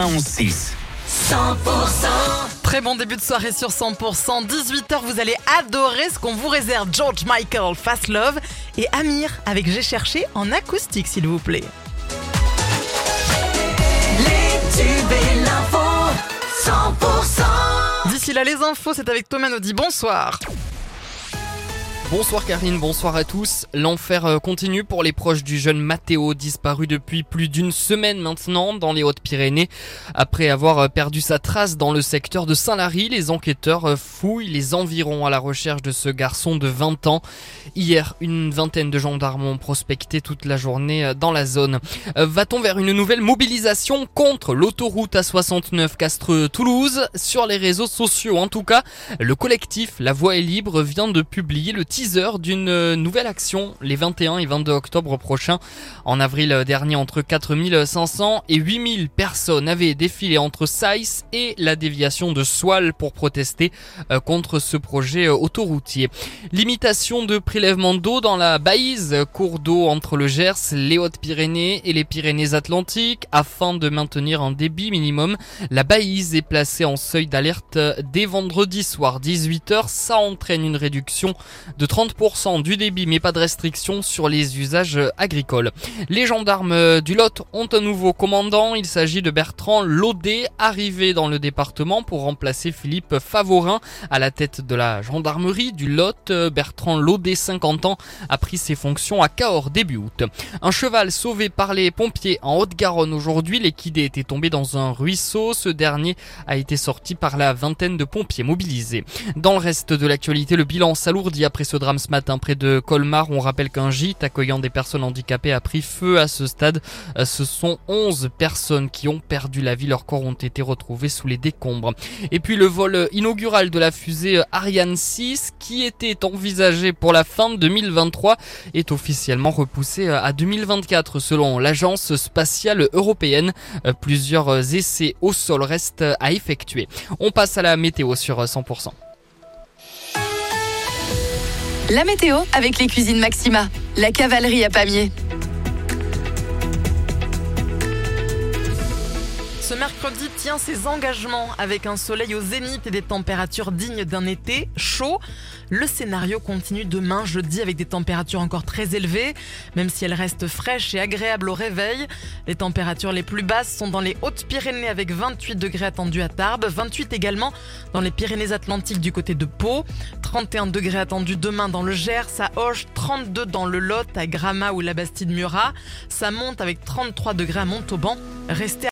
11-6. 100% Très bon début de soirée sur 100%. 18h, vous allez adorer ce qu'on vous réserve. George Michael, Fast Love et Amir avec J'ai cherché en acoustique, s'il vous plaît. Les tubes et l'info 100% D'ici là, les infos, c'est avec Thomas Naudy. Bonsoir. Bonsoir Karine, bonsoir à tous. L'enfer euh, continue pour les proches du jeune Matteo, disparu depuis plus d'une semaine maintenant dans les Hautes-Pyrénées. Après avoir euh, perdu sa trace dans le secteur de Saint-Lary, les enquêteurs euh, fouillent les environs à la recherche de ce garçon de 20 ans. Hier, une vingtaine de gendarmes ont prospecté toute la journée dans la zone. Va-t-on vers une nouvelle mobilisation contre l'autoroute A69 Castres-Toulouse? Sur les réseaux sociaux en tout cas, le collectif La Voix est libre vient de publier le teaser d'une nouvelle action les 21 et 22 octobre prochains. En avril dernier, entre 4500 et 8000 personnes avaient défilé entre Saïs et la déviation de Soile pour protester euh, contre ce projet euh, autoroutier. Limitation de prélèvement d'eau dans la Baïse, cours d'eau entre le Gers, les Hautes-Pyrénées et les Pyrénées-Atlantiques afin de maintenir un débit minimum. La Baïse est placée en seuil d'alerte dès vendredi soir 18h. Ça entraîne une réduction de 30% du débit mais pas de restriction sur les usages agricoles. Les gendarmes du Lot ont un nouveau commandant, il s'agit de Bertrand Laudet, arrivé dans le département pour remplacer Philippe Favorin à la tête de la gendarmerie du Lot. Bertrand Laudet, 50 ans, a pris ses fonctions à Cahors début août. Un cheval sauvé par les pompiers en Haute-Garonne aujourd'hui, l'équidé était tombé dans un ruisseau, ce dernier a été sorti par la vingtaine de pompiers mobilisés. Dans le reste de l'actualité, le bilan s'alourdit après ce drame ce matin près de Colmar. On rappelle qu'un gîte accueillant des personnes handicapées a pris feu à ce stade. Euh, Ce sont 11 personnes qui ont perdu la vie. Leurs corps ont été retrouvés sous les décombres. Et puis le vol inaugural de la fusée Ariane 6 qui était envisagé pour la fin de 2023 est officiellement repoussé à 2024 selon l'agence spatiale européenne. Euh, Plusieurs essais au sol restent à effectuer. On passe à la météo sur 100%. La météo avec les cuisines Maxima, la cavalerie à Pamiers. Ce mercredi tient ses engagements avec un soleil au zénith et des températures dignes d'un été chaud. Le scénario continue demain jeudi avec des températures encore très élevées, même si elles restent fraîches et agréables au réveil. Les températures les plus basses sont dans les Hautes-Pyrénées avec 28 degrés attendus à Tarbes, 28 également dans les Pyrénées-Atlantiques du côté de Pau, 31 degrés attendus demain dans le Gers, à Auch, 32 dans le Lot, à Gramat ou la Bastide-Murat. Ça monte avec 33 degrés à Montauban. Restez